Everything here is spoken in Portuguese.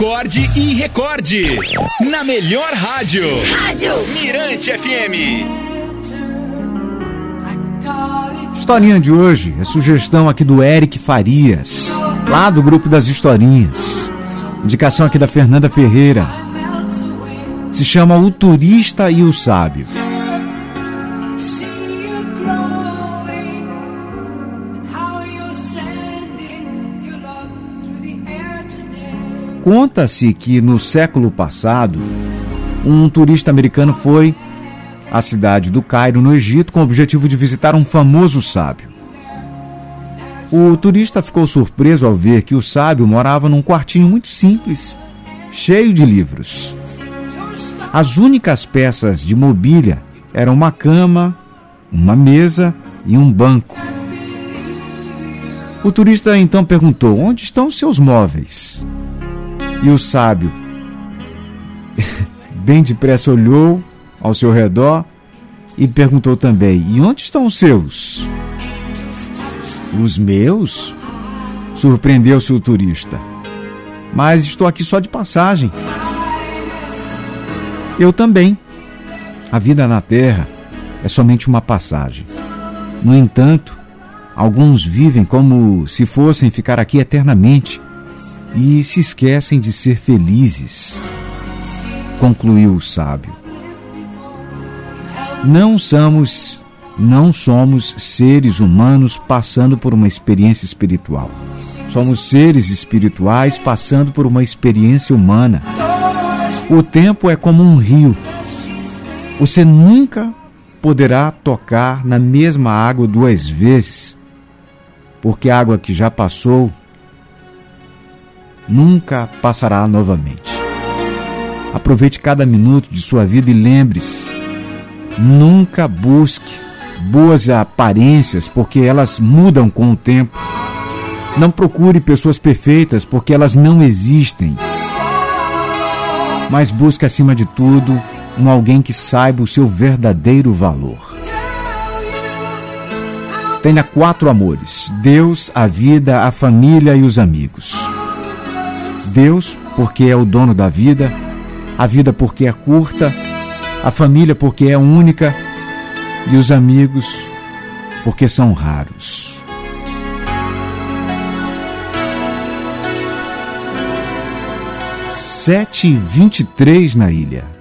acorde e recorde. Na melhor rádio. Rádio Mirante FM. Historinha de hoje é sugestão aqui do Eric Farias, lá do grupo das historinhas. Indicação aqui da Fernanda Ferreira. Se chama O Turista e o Sábio. Conta-se que no século passado, um turista americano foi à cidade do Cairo, no Egito, com o objetivo de visitar um famoso sábio. O turista ficou surpreso ao ver que o sábio morava num quartinho muito simples, cheio de livros. As únicas peças de mobília eram uma cama, uma mesa e um banco. O turista então perguntou: Onde estão seus móveis? E o sábio, bem depressa, olhou ao seu redor e perguntou também: E onde estão os seus? Os meus? Surpreendeu-se o turista. Mas estou aqui só de passagem. Eu também. A vida na Terra é somente uma passagem. No entanto, alguns vivem como se fossem ficar aqui eternamente e se esquecem de ser felizes, concluiu o sábio. Não somos não somos seres humanos passando por uma experiência espiritual. Somos seres espirituais passando por uma experiência humana. O tempo é como um rio. Você nunca poderá tocar na mesma água duas vezes, porque a água que já passou nunca passará novamente. Aproveite cada minuto de sua vida e lembre-se: nunca busque boas aparências, porque elas mudam com o tempo. Não procure pessoas perfeitas, porque elas não existem. Mas busque, acima de tudo, um alguém que saiba o seu verdadeiro valor. Tenha quatro amores: Deus, a vida, a família e os amigos. Deus, porque é o dono da vida, a vida porque é curta, a família porque é única e os amigos porque são raros. Sete e vinte na ilha.